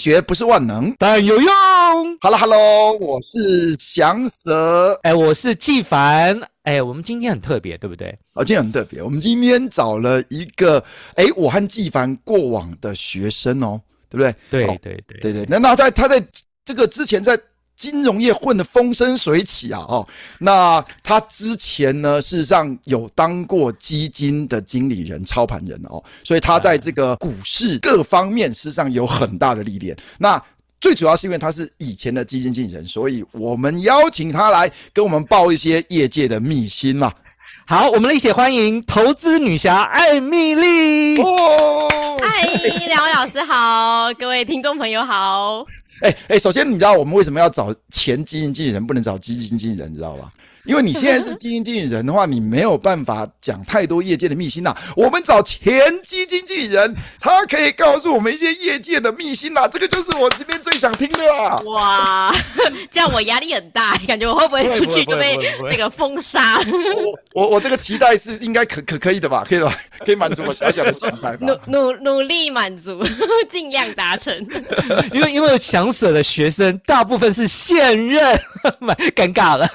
学不是万能，但有用。Hello，Hello，我是祥蛇，哎，我是纪凡，哎，我们今天很特别，对不对？啊，今天很特别，我们今天找了一个，哎，我和纪凡过往的学生哦，对不对？对对对对对对，那那在他在这个之前在。金融业混得风生水起啊！哦，那他之前呢，事实上有当过基金的经理人、操盘人哦，所以他在这个股市各方面事实上有很大的历练。那最主要是因为他是以前的基金经理人，所以我们邀请他来跟我们报一些业界的秘辛嘛。好，我们一起欢迎投资女侠艾蜜莉。嗨，两位老师好，各位听众朋友好。哎哎、首先你知道我们为什么要找前基金经理人，不能找基金经理人，知道吧？因为你现在是基金经理人的话，你没有办法讲太多业界的秘辛呐。我们找前基金经理人，他可以告诉我们一些业界的秘辛呐。这个就是我今天最想听的啦。哇，这样我压力很大，感觉我会不会出去就被那个封杀？我我我这个期待是应该可可可以的吧？可以吧？可以满足我小小的期待吧？努努努力满足，尽量达成。因为因为想舍的学生大部分是现任，蛮尴尬了。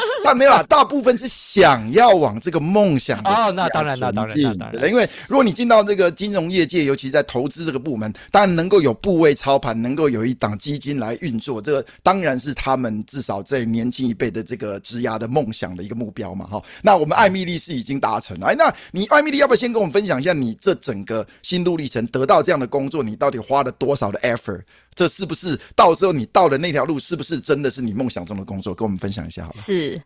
但没有啦，大部分是想要往这个梦想的哦，那当然，那当然，那当然，因为如果你进到这个金融业界，尤其在投资这个部门，当然能够有部位操盘，能够有一档基金来运作，这个当然是他们至少在年轻一辈的这个职涯的梦想的一个目标嘛，哈。那我们艾米丽是已经达成了，哎，那你艾米丽要不要先跟我们分享一下你这整个心路历程，得到这样的工作，你到底花了多少的 effort？这是不是到时候你到的那条路，是不是真的是你梦想中的工作？跟我们分享一下好了。是，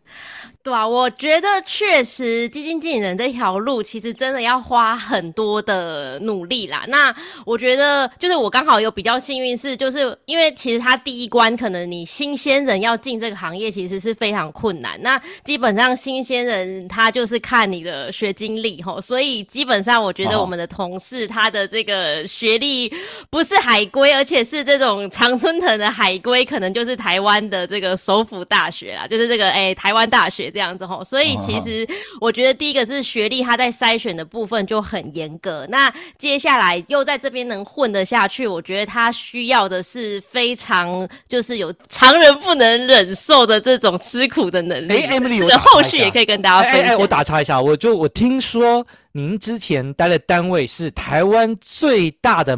对啊，我觉得确实基金经理人这条路其实真的要花很多的努力啦。那我觉得就是我刚好有比较幸运，是就是因为其实他第一关可能你新鲜人要进这个行业其实是非常困难。那基本上新鲜人他就是看你的学经历吼，所以基本上我觉得我们的同事他的这个学历不是海归，而且是这。这种常春藤的海归，可能就是台湾的这个首府大学啦，就是这个哎、欸、台湾大学这样子吼。所以其实我觉得第一个是学历，他在筛选的部分就很严格。那接下来又在这边能混得下去，我觉得他需要的是非常就是有常人不能忍受的这种吃苦的能力。哎，Emily，我后续也可以跟大家分享。哎、我打岔一下，我就我听说您之前待的单位是台湾最大的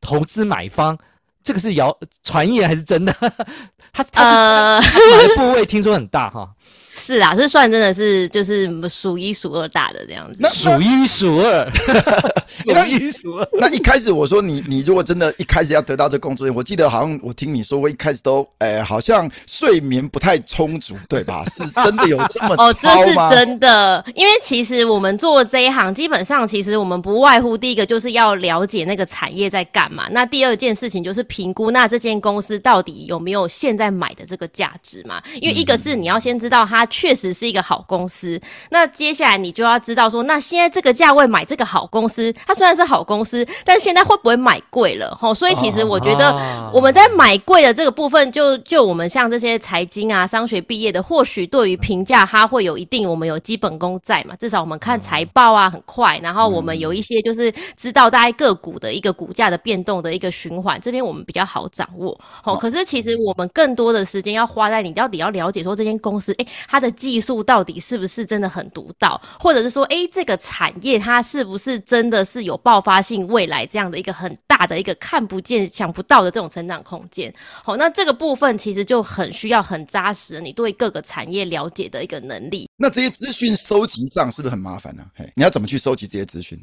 投资买方。这个是谣传言还是真的？他他呃，买的部位听说很大哈。是啊，是算真的是就是数一数二大的这样子。那数一数二，数一数二。那一开始我说你你如果真的一开始要得到这工作，我记得好像我听你说，我一开始都哎好像睡眠不太充足，对吧？是真的有这么哦，这是真的。因为其实我们做这一行，基本上其实我们不外乎第一个就是要了解那个产业在干嘛，那第二件事情就是评估那这间公司到底有没有现在买的这个价值嘛。因为一个是你要先知道它。确实是一个好公司，那接下来你就要知道说，那现在这个价位买这个好公司，它虽然是好公司，但是现在会不会买贵了？吼，所以其实我觉得我们在买贵的这个部分就，就就我们像这些财经啊、商学毕业的，或许对于评价它会有一定，我们有基本功在嘛，至少我们看财报啊很快，然后我们有一些就是知道大概个股的一个股价的变动的一个循环，这边我们比较好掌握。吼，可是其实我们更多的时间要花在你到底要了解说这间公司，哎、欸，它的技术到底是不是真的很独到，或者是说，哎，这个产业它是不是真的是有爆发性未来这样的一个很大的一个看不见、想不到的这种成长空间？好，那这个部分其实就很需要很扎实，你对各个产业了解的一个能力。那这些资讯收集上是不是很麻烦呢？嘿，你要怎么去收集这些资讯？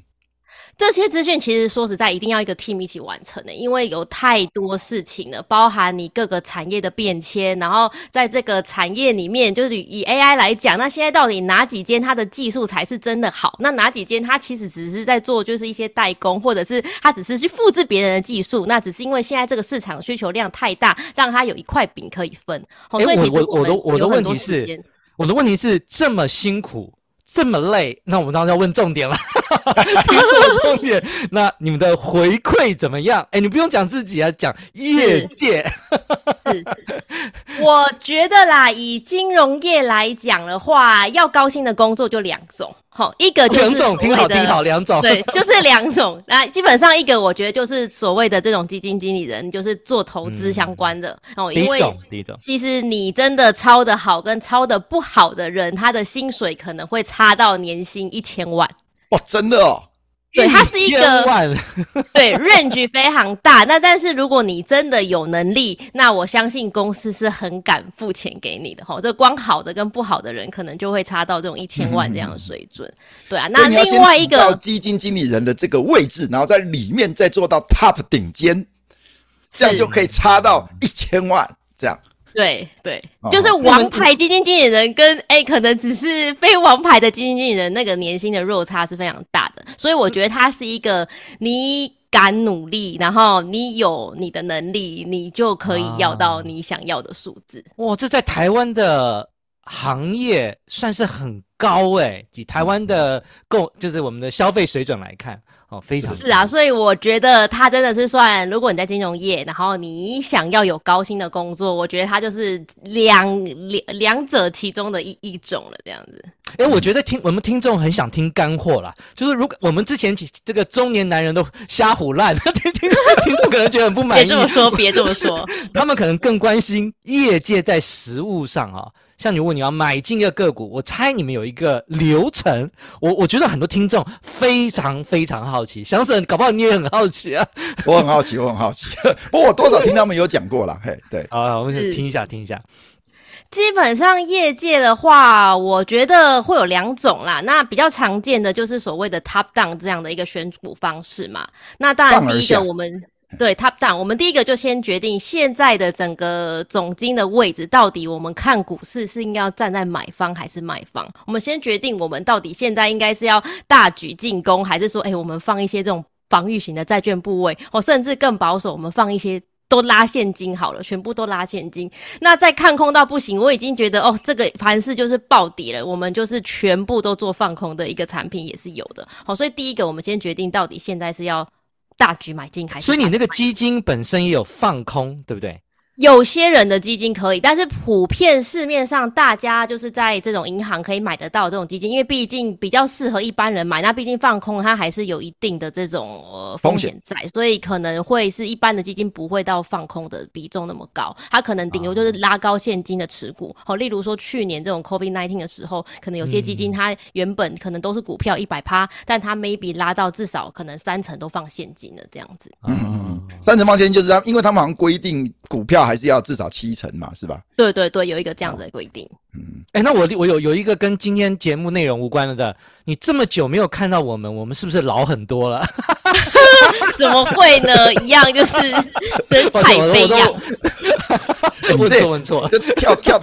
这些资讯其实说实在，一定要一个 team 一起完成的，因为有太多事情了，包含你各个产业的变迁，然后在这个产业里面，就是以 AI 来讲，那现在到底哪几间它的技术才是真的好？那哪几间它其实只是在做就是一些代工，或者是它只是去复制别人的技术？那只是因为现在这个市场需求量太大，让它有一块饼可以分。所以其实我的我的问题是，我的问题是这么辛苦。这么累，那我们当然要问重点了。问重点，那你们的回馈怎么样？哎，你不用讲自己啊，讲业界。是，是，我觉得啦，以金融业来讲的话，要高薪的工作就两种。好，一个就是两种，听好听好，两种，对，就是两种。那基本上一个，我觉得就是所谓的这种基金经理人，就是做投资相关的。哦、嗯，因为第一种，其实你真的抄的好跟抄的不好的人，他的薪水可能会差到年薪一千万。哦，真的哦。对，它是一个 对 range 非常大。那但是如果你真的有能力，那我相信公司是很敢付钱给你的哈。这光好的跟不好的人，可能就会差到这种一千万这样的水准。嗯、对啊，那另外一个到基金经理人的这个位置，然后在里面再做到 top 顶尖，这样就可以差到一千万这样。对对，就是王牌基金经理人跟哎、欸，可能只是非王牌的基金经理人，那个年薪的落差是非常大的。所以我觉得他是一个，你敢努力，然后你有你的能力，你就可以要到你想要的数字。哇，这在台湾的行业算是很高哎、欸，以台湾的购就是我们的消费水准来看。哦，非常是啊，所以我觉得他真的是算，如果你在金融业，然后你想要有高薪的工作，我觉得他就是两两两者其中的一一种了，这样子。哎、欸，我觉得听我们听众很想听干货啦，就是如果我们之前几这个中年男人都瞎胡乱，听听听众可能觉得很不满意。别 这么说，别这么说，他们可能更关心业界在实物上啊。像你，如果你要买进一个个股，我猜你们有一个流程。我我觉得很多听众非常非常好奇，想死，搞不好你也很好奇啊。我很好奇，我很好奇。不过我多少听他们有讲过了，嘿，对。好，我们先听一下，听一下。基本上业界的话，我觉得会有两种啦。那比较常见的就是所谓的 top down 这样的一个选股方式嘛。那当然，第一个我们。对，top down，我们第一个就先决定现在的整个总经的位置，到底我们看股市是应该要站在买方还是卖方？我们先决定我们到底现在应该是要大举进攻，还是说，哎，我们放一些这种防御型的债券部位，或甚至更保守，我们放一些都拉现金好了，全部都拉现金。那在看空到不行，我已经觉得哦，这个盘势就是暴跌了，我们就是全部都做放空的一个产品也是有的。好，所以第一个我们先决定到底现在是要。大举买进还是？所以你那个基金本身也有放空，对不对？有些人的基金可以，但是普遍市面上大家就是在这种银行可以买得到这种基金，因为毕竟比较适合一般人买。那毕竟放空它还是有一定的这种呃风险在，所以可能会是一般的基金不会到放空的比重那么高，它可能顶多就是拉高现金的持股。好，例如说去年这种 COVID-19 的时候，可能有些基金它原本可能都是股票一百趴，但它 maybe 拉到至少可能三成都放现金了这样子。嗯，三成放现金就是它，因为他们好像规定股票。还是要至少七成嘛，是吧？对对对，有一个这样的规定。嗯，哎，那我我有有一个跟今天节目内容无关的，的，你这么久没有看到我们，我们是不是老很多了？怎么会呢？一样就是身材飞扬。问 错问错，这跳跳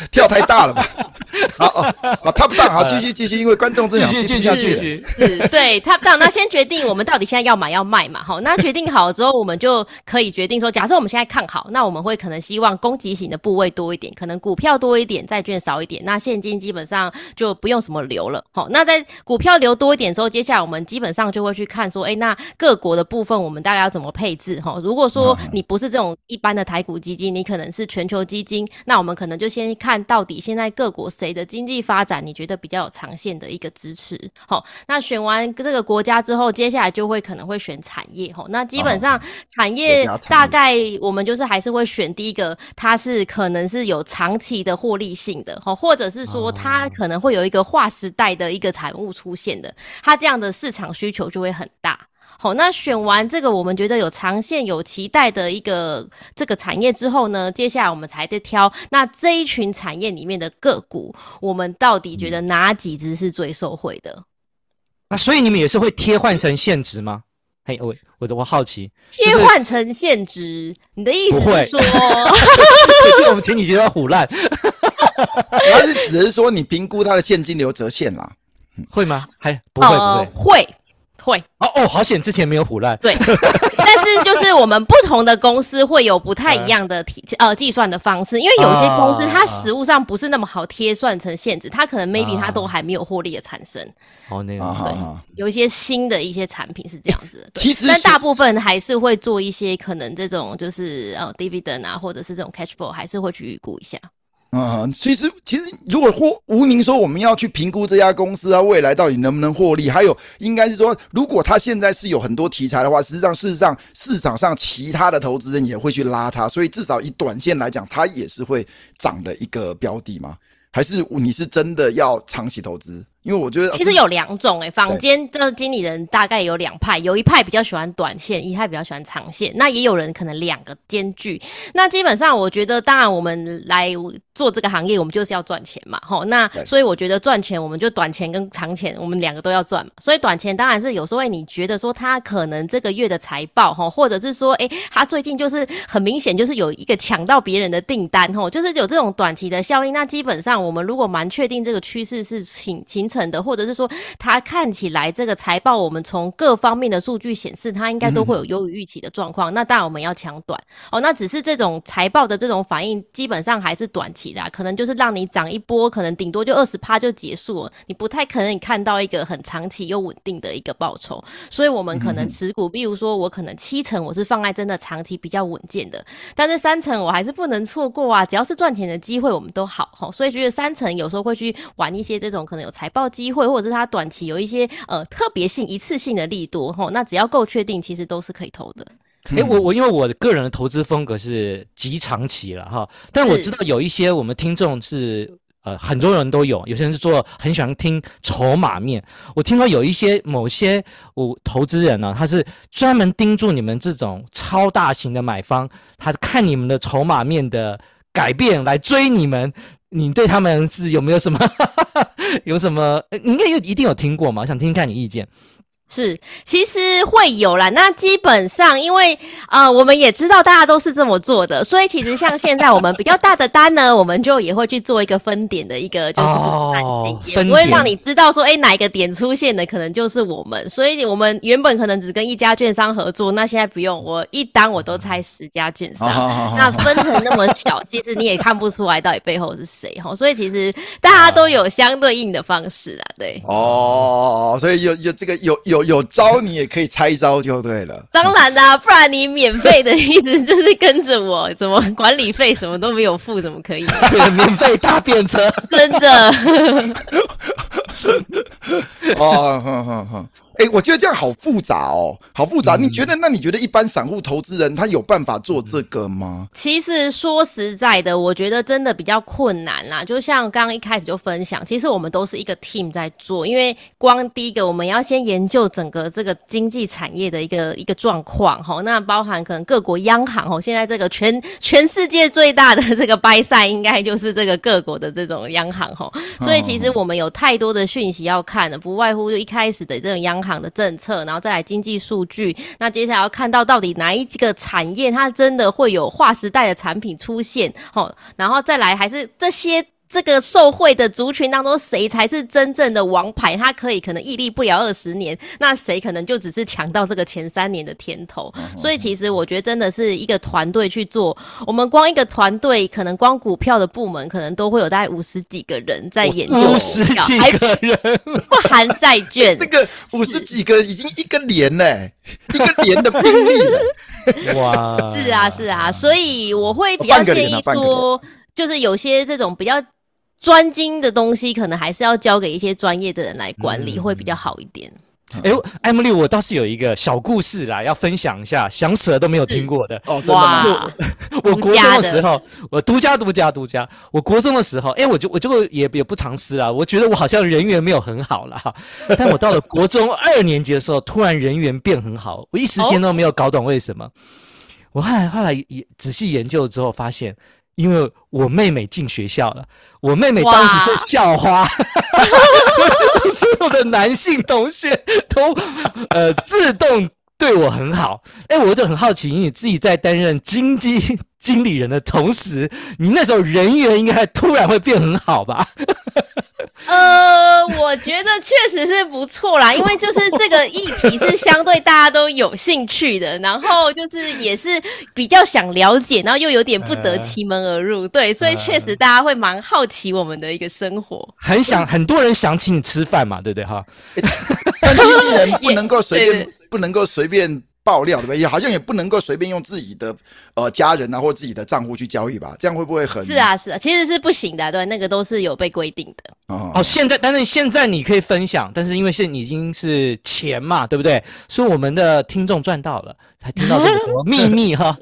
跳太大了吧？好哦，好，top down，好，继续继续，因为观众正想继续下去。是，对，top down，那先决定我们到底现在要买要卖嘛？好，那决定好了之后，我们就可以决定说，假设我们现在看好，那我们会可能希望攻击型的部位多一点，可能股票多一点，债券少一点，那现金基本上就不用什么留了。好，那在股票留多一点之后，接下来我们基本上就会去看说，哎，那各国的部分我们大概要怎么配置？哈，如果说你不是这种一般的台股基金，你可能能是全球基金，那我们可能就先看到底现在各国谁的经济发展你觉得比较有长线的一个支持。好，那选完这个国家之后，接下来就会可能会选产业。吼，那基本上产业大概我们就是还是会选第一个，它是可能是有长期的获利性的，吼，或者是说它可能会有一个划时代的一个产物出现的，它这样的市场需求就会很大。好，那选完这个我们觉得有长线、有期待的一个这个产业之后呢，接下来我们才在挑那这一群产业里面的个股，我们到底觉得哪几只是最受惠的？那所以你们也是会贴换成现值吗？嘿，我我我好奇，贴换成现值，你的意思是说，就我们前几集都要唬烂，他是只是说你评估它的现金流折现啦，会吗？还不会不会、呃、会。会哦哦，好险！之前没有唬烂。对，但是就是我们不同的公司会有不太一样的体呃计算的方式，因为有些公司它实物上不是那么好贴算成限制，它可能 maybe 它都还没有获利的产生。哦，那个对，有一些新的一些产品是这样子的。其实，但大部分还是会做一些可能这种就是呃 dividend 啊，或者是这种 cash flow，还是会去预估一下。嗯，其实其实，如果获吴宁说我们要去评估这家公司啊，未来到底能不能获利，还有应该是说，如果他现在是有很多题材的话，实际上事实上市场上其他的投资人也会去拉它，所以至少以短线来讲，它也是会涨的一个标的吗？还是你是真的要长期投资？因为我觉得其实有两种诶、欸，坊间的经理人大概有两派，有一派比较喜欢短线，一派比较喜欢长线。那也有人可能两个兼具。那基本上我觉得，当然我们来做这个行业，我们就是要赚钱嘛，吼。那所以我觉得赚钱，我们就短钱跟长钱，我们两个都要赚嘛。所以短钱当然是有时候你觉得说他可能这个月的财报，吼，或者是说，诶、欸，他最近就是很明显就是有一个抢到别人的订单，吼，就是有这种短期的效应。那基本上我们如果蛮确定这个趋势是形形成的，或者是说，它看起来这个财报，我们从各方面的数据显示，它应该都会有优于预期的状况。那当然我们要抢短哦。那只是这种财报的这种反应，基本上还是短期的，可能就是让你涨一波，可能顶多就二十趴就结束了。你不太可能你看到一个很长期又稳定的一个报酬。所以，我们可能持股，比如说我可能七成我是放在真的长期比较稳健的，但是三成我还是不能错过啊。只要是赚钱的机会，我们都好哈。所以觉得三成有时候会去玩一些这种可能有财报机会。或者是它短期有一些呃特别性、一次性的利多吼，那只要够确定，其实都是可以投的。哎、欸，我我因为我个人的投资风格是极长期了哈，但我知道有一些我们听众是呃很多人都有，有些人是做很喜欢听筹码面。我听说有一些某些我投资人呢、啊，他是专门盯住你们这种超大型的买方，他看你们的筹码面的改变来追你们。你对他们是有没有什么 有什么？你应该有一定有听过吗？想听听看你意见。是，其实会有啦。那基本上，因为呃，我们也知道大家都是这么做的，所以其实像现在我们比较大的单呢，我们就也会去做一个分点的一个，就是哦、也不会让你知道说，哎，哪一个点出现的可能就是我们。所以我们原本可能只跟一家券商合作，那现在不用，我一单我都拆十家券商，哦、那分成那么小，其实你也看不出来到底背后是谁哈。所以其实大家都有相对应的方式啊，对。哦，所以有有这个有有有。有招你也可以拆招就对了，当然啦，不然你免费的一直就是跟着我，怎么管理费什么都没有付，怎么可以？免费搭便车，真的。哦，哼哼哼。哎、欸，我觉得这样好复杂哦，好复杂。你觉得？那你觉得一般散户投资人他有办法做这个吗？其实说实在的，我觉得真的比较困难啦。就像刚刚一开始就分享，其实我们都是一个 team 在做，因为光第一个我们要先研究整个这个经济产业的一个一个状况哈。那包含可能各国央行哦，现在这个全 全世界最大的这个 buy side 应该就是这个各国的这种央行哈。所以其实我们有太多的讯息要看的，不外乎就一开始的这种央行。的政策，然后再来经济数据，那接下来要看到到底哪一几个产业它真的会有划时代的产品出现，哦，然后再来还是这些这个受贿的族群当中，谁才是真正的王牌？他可以可能屹立不了二十年，那谁可能就只是抢到这个前三年的甜头。所以其实我觉得真的是一个团队去做，我们光一个团队，可能光股票的部门可能都会有大概五十几个人在研究，五十几个人 不含债券，这个五十几个已经一个连嘞，一个连的兵力了。哇，是啊是啊，所以我会比较建议说，就是有些这种比较。专精的东西可能还是要交给一些专业的人来管理，嗯、会比较好一点。哎、欸，艾茉莉，我倒是有一个小故事啦，要分享一下，想死了都没有听过的。哦，真的吗？我国中的时候，我独家独家独家。我国中的时候，哎、欸，我就我就也也不藏私啦，我觉得我好像人缘没有很好啦。但我到了国中二年级的时候，突然人缘变很好，我一时间都没有搞懂为什么。哦、我后来后来也仔细研究之后发现。因为我妹妹进学校了，我妹妹当时是校花，哇 所以所有的男性同学都呃自动对我很好。哎，我就很好奇，你自己在担任经济经理人的同时，你那时候人缘应该突然会变很好吧？呃，我觉得确实是不错啦，因为就是这个议题是相对大家都有兴趣的，然后就是也是比较想了解，然后又有点不得其门而入，对，所以确实大家会蛮好奇我们的一个生活，很想很多人想请你吃饭嘛，对不对哈？但经纪人不能够 随便，不能够随便。爆料对不对？也好像也不能够随便用自己的呃家人啊或自己的账户去交易吧？这样会不会很？是啊是啊，其实是不行的，对，那个都是有被规定的。哦哦，现在但是现在你可以分享，但是因为现在已经是钱嘛，对不对？所以我们的听众赚到了，才听到这么多秘密哈。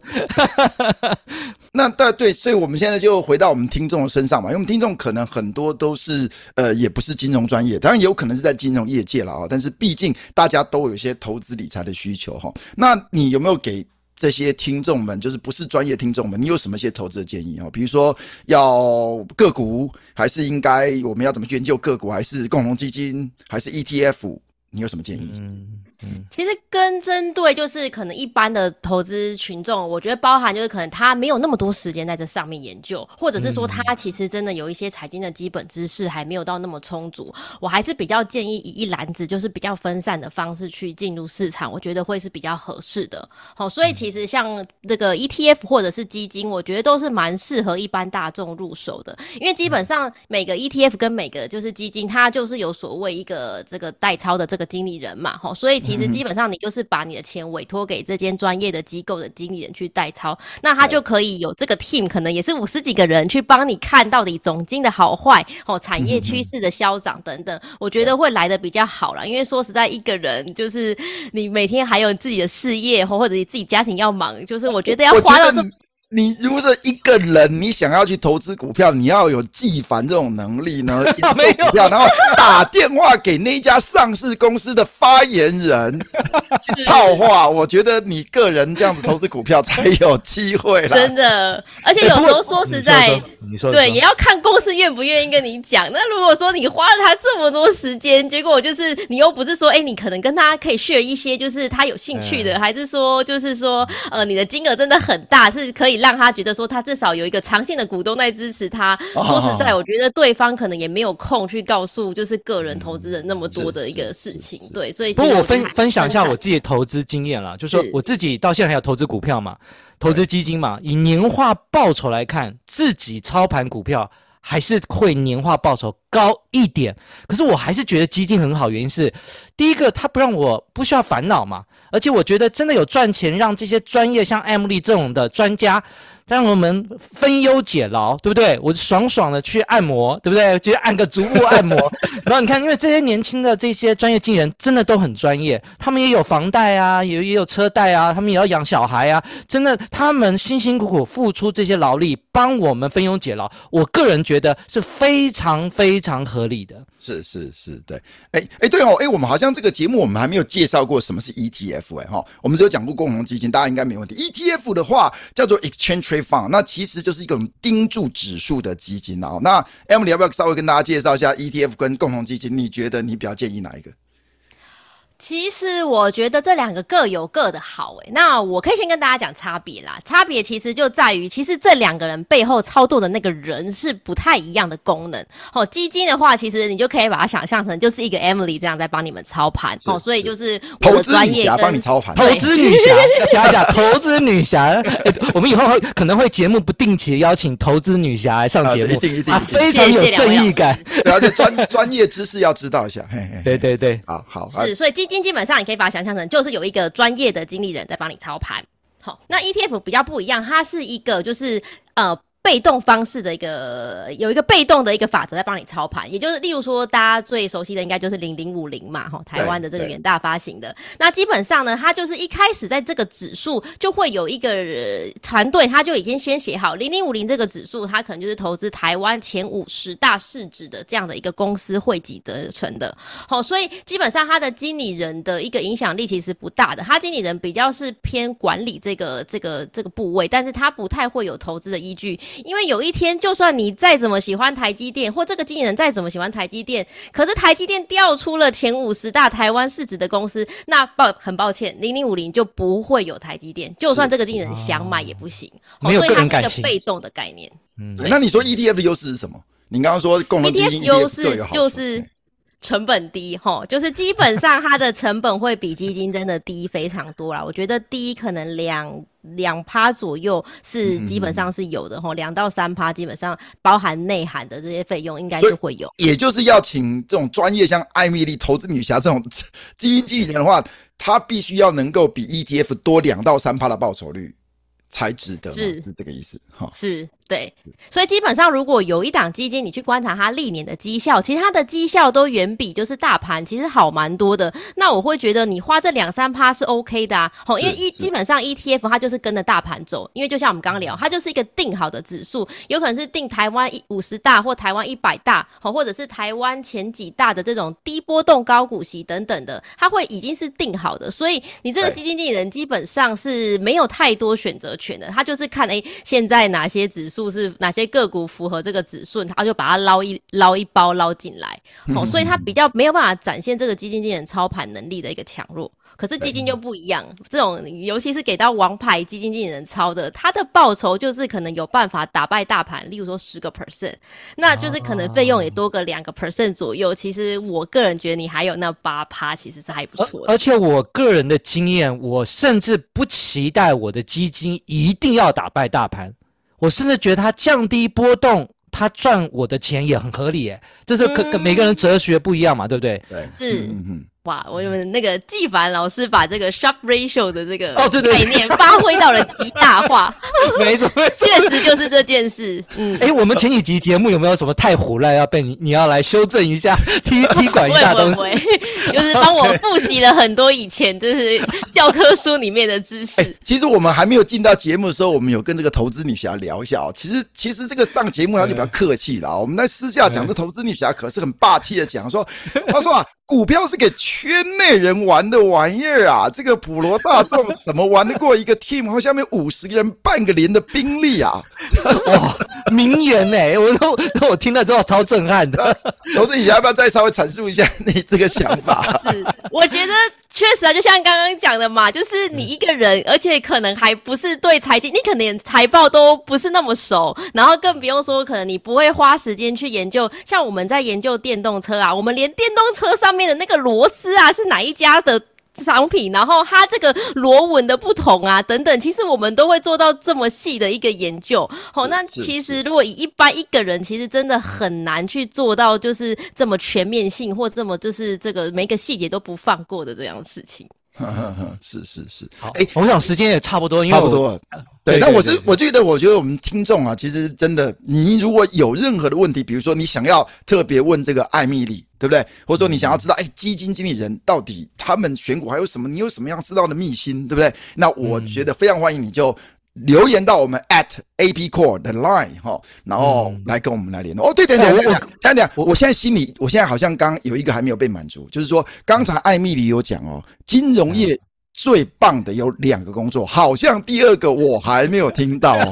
那对对，所以我们现在就回到我们听众的身上嘛，因为我们听众可能很多都是呃，也不是金融专业，当然也有可能是在金融业界了啊。但是毕竟大家都有一些投资理财的需求哈。那你有没有给这些听众们，就是不是专业听众们，你有什么一些投资的建议啊？比如说要个股，还是应该我们要怎么去研究个股，还是共同基金，还是 ETF？你有什么建议？嗯。嗯，其实跟针对就是可能一般的投资群众，我觉得包含就是可能他没有那么多时间在这上面研究，或者是说他其实真的有一些财经的基本知识还没有到那么充足。我还是比较建议以一篮子就是比较分散的方式去进入市场，我觉得会是比较合适的。好，所以其实像这个 ETF 或者是基金，我觉得都是蛮适合一般大众入手的，因为基本上每个 ETF 跟每个就是基金，它就是有所谓一个这个代操的这个经理人嘛，好，所以。其实基本上你就是把你的钱委托给这间专业的机构的经理人去代操，那他就可以有这个 team，可能也是五十几个人去帮你看到底总经的好坏哦，产业趋势的消长等等，我觉得会来的比较好了。因为说实在，一个人就是你每天还有自己的事业或或者你自己家庭要忙，就是我觉得要花到这。你如果是一个人，你想要去投资股票，你要有纪凡这种能力呢？没有股票，然后打电话给那家上市公司的发言人 套话，我觉得你个人这样子投资股票才有机会啦。真的，而且有时候说实在，对，也要看公司愿不愿意跟你讲。那如果说你花了他这么多时间，结果就是你又不是说，哎，你可能跟他可以 share 一些，就是他有兴趣的，还是说，就是说，呃，你的金额真的很大，是可以。让他觉得说他至少有一个长线的股东在支持他。说实在，我觉得对方可能也没有空去告诉就是个人投资人那么多的一个事情。对，所以不过我分分享一下我自己的投资经验啦，就是说我自己到现在还有投资股票嘛，投资基金嘛，以年化报酬来看，自己操盘股票还是会年化报酬高一点。可是我还是觉得基金很好，原因是第一个，它不让我不需要烦恼嘛。而且我觉得真的有赚钱，让这些专业像艾茉莉这种的专家，让我们分忧解劳，对不对？我爽爽的去按摩，对不对？就按个足部按摩。然后你看，因为这些年轻的这些专业经纪人真的都很专业，他们也有房贷啊，也也有车贷啊，他们也要养小孩啊。真的，他们辛辛苦苦付出这些劳力，帮我们分忧解劳。我个人觉得是非常非常合理的。是是是，对。哎哎，对哦，哎，我们好像这个节目我们还没有介绍过什么是 ETF 哎哈，我们只有讲过共同基金，大家应该没问题。ETF 的话叫做 Exchange。放那其实就是一种盯住指数的基金啊。那 M，你要不要稍微跟大家介绍一下 ETF 跟共同基金？你觉得你比较建议哪一个？其实我觉得这两个各有各的好诶，那我可以先跟大家讲差别啦。差别其实就在于，其实这两个人背后操作的那个人是不太一样的功能。哦，基金的话，其实你就可以把它想象成就是一个 Emily 这样在帮你们操盘。哦，所以就是我的专业帮你操盘，投资女侠加一下投资女侠、欸。我们以后会可能会节目不定期的邀请投资女侠来上节目，啊、一定一定，一定非常有正义感。而且专专业知识要知道一下。嘿嘿嘿对对对，好好是，所以基金基本上你可以把它想象成就是有一个专业的经理人在帮你操盘。好，那 ETF 比较不一样，它是一个就是呃。被动方式的一个有一个被动的一个法则在帮你操盘，也就是例如说大家最熟悉的应该就是零零五零嘛，哈，台湾的这个远大发行的。那基本上呢，它就是一开始在这个指数就会有一个团队，他就已经先写好零零五零这个指数，它可能就是投资台湾前五十大市值的这样的一个公司汇集得成的。好，所以基本上它的经理人的一个影响力其实不大的，他经理人比较是偏管理这个这个这个部位，但是他不太会有投资的依据。因为有一天，就算你再怎么喜欢台积电，或这个经纪人再怎么喜欢台积电，可是台积电调出了前五十大台湾市值的公司，那抱很抱歉，零零五零就不会有台积电。就算这个经纪人想买也不行，哦、没有个人感情，所以它是一个被动的概念。嗯，那你说 ETF 的优势是什么？你刚刚说共同基金 ETF 优势就是。成本低，哈，就是基本上它的成本会比基金真的低非常多啦。我觉得低可能两两趴左右是基本上是有的，吼、嗯，两到三趴基本上包含内涵的这些费用应该是会有。也就是要请这种专业像艾米丽投资女侠这种基金经理人的话，他必须要能够比 ETF 多两到三趴的报酬率才值得，是是这个意思，哈，是。对，所以基本上如果有一档基金，你去观察它历年的绩效，其实它的绩效都远比就是大盘其实好蛮多的。那我会觉得你花这两三趴是 OK 的啊，好，因为一基本上 ETF 它就是跟着大盘走，因为就像我们刚刚聊，它就是一个定好的指数，有可能是定台湾一五十大或台湾一百大，好，或者是台湾前几大的这种低波动高股息等等的，它会已经是定好的，所以你这个基金经理人基本上是没有太多选择权的，他就是看哎现在哪些指数。是哪些个股符合这个指数，他就把它捞一捞一包捞进来，哦，所以他比较没有办法展现这个基金经理人操盘能力的一个强弱。可是基金就不一样，这种尤其是给到王牌基金经理人操的，他的报酬就是可能有办法打败大盘，例如说十个 percent，那就是可能费用也多个两个 percent 左右。其实我个人觉得你还有那八趴，其实是还不错的。而且我个人的经验，我甚至不期待我的基金一定要打败大盘。我甚至觉得它降低波动，它赚我的钱也很合理，耶，这是跟跟每个人哲学不一样嘛，对不对？对，是。嗯嗯哇，我们那个纪凡老师把这个 Sharpe ratio 的这个哦，对对概念发挥到了极大化，没错，确实就是这件事。嗯，哎、欸，我们前几集节目有没有什么太胡乱要被你你要来修正一下，踢踢馆一下东西？就是帮我复习了很多以前就是教科书里面的知识。欸、其实我们还没有进到节目的时候，我们有跟这个投资女侠聊一下哦。其实其实这个上节目他就比较客气了啊。我们在私下讲，这投资女侠可是很霸气的讲说，他说啊，股票是给。圈内人玩的玩意儿啊，这个普罗大众怎么玩得过一个 team 和下面五十个人半个连的兵力啊？哇，名言哎，我都我听了之后超震撼的。投资，你要不要再稍微阐述一下你这个想法？是，我觉得确实啊，就像刚刚讲的嘛，就是你一个人，而且可能还不是对财经，你可能连财报都不是那么熟，然后更不用说可能你不会花时间去研究。像我们在研究电动车啊，我们连电动车上面的那个螺丝。啊，是哪一家的商品？然后它这个螺纹的不同啊，等等，其实我们都会做到这么细的一个研究。好，那其实如果以一般一个人，其实真的很难去做到，就是这么全面性，或这么就是这个每个细节都不放过的这样的事情。是是是，好，哎、欸，我想时间也差不多，因为差不多了。对，那我是我觉得，我觉得我们听众啊，其实真的，你如果有任何的问题，比如说你想要特别问这个艾米丽，对不对？或者说你想要知道，哎，基金经理人到底他们选股还有什么？你有什么样知道的秘辛，对不对？那我觉得非常欢迎你就。留言到我们 at AP Core 的 line 哈，然后来跟我们来联络。哦，对等等等等，等等，我现在心里，我现在好像刚有一个还没有被满足，就是说刚才艾米丽有讲哦，金融业最棒的有两个工作，好像第二个我还没有听到哦。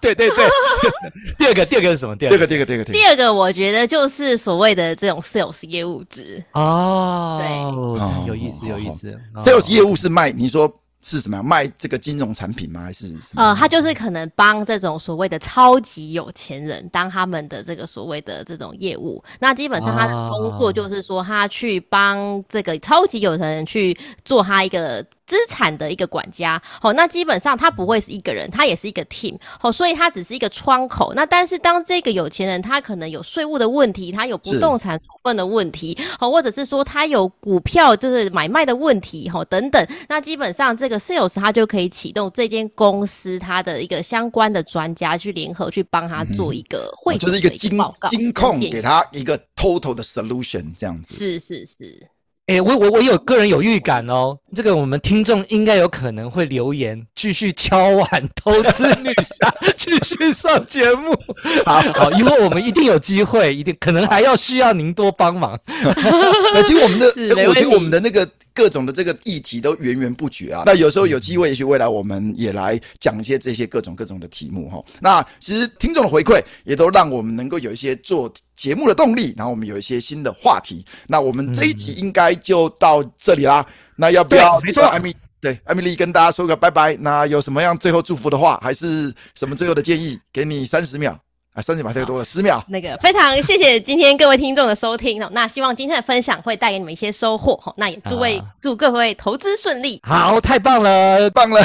对 对对，第二个第二个是什么？第二个第二个第二个第二个，我觉得就是所谓的这种 sales 业务值哦，对，有意思，有意思。Sales 业务是卖，你说。是什么样？卖这个金融产品吗？还是什么？呃，他就是可能帮这种所谓的超级有钱人当他们的这个所谓的这种业务。那基本上他的工作就是说，他去帮这个超级有钱人去做他一个。资产的一个管家，好，那基本上他不会是一个人，他也是一个 team，好，所以他只是一个窗口。那但是当这个有钱人他可能有税务的问题，他有不动产处分的问题，好，或者是说他有股票就是买卖的问题，哈，等等，那基本上这个 sales 他就可以启动这间公司他的一个相关的专家去联合去帮他做一个会、嗯，就是一个金金控给他一个 total 的 solution 这样子，是是是。哎、欸，我我我有个人有预感哦，这个我们听众应该有可能会留言，继续敲碗投资女侠，继续上节目。好，好，以后我们一定有机会，一定可能还要需要您多帮忙。那其实我们的，我觉得我们的那个。各种的这个议题都源源不绝啊，那有时候有机会，也许未来我们也来讲一些这些各种各种的题目哈。那其实听众的回馈也都让我们能够有一些做节目的动力，然后我们有一些新的话题。那我们这一集应该就到这里啦。那要不要？没错，艾米，对，艾米丽跟大家说个拜拜。那有什么样最后祝福的话，还是什么最后的建议？给你三十秒。啊，三十秒太多了，十秒。那个非常谢谢今天各位听众的收听，那希望今天的分享会带给你们一些收获，那也祝位、啊、祝各位投资顺利。好，太棒了，棒了，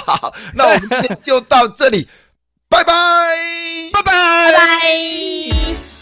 那我们今天就到这里，拜拜，拜拜，拜拜。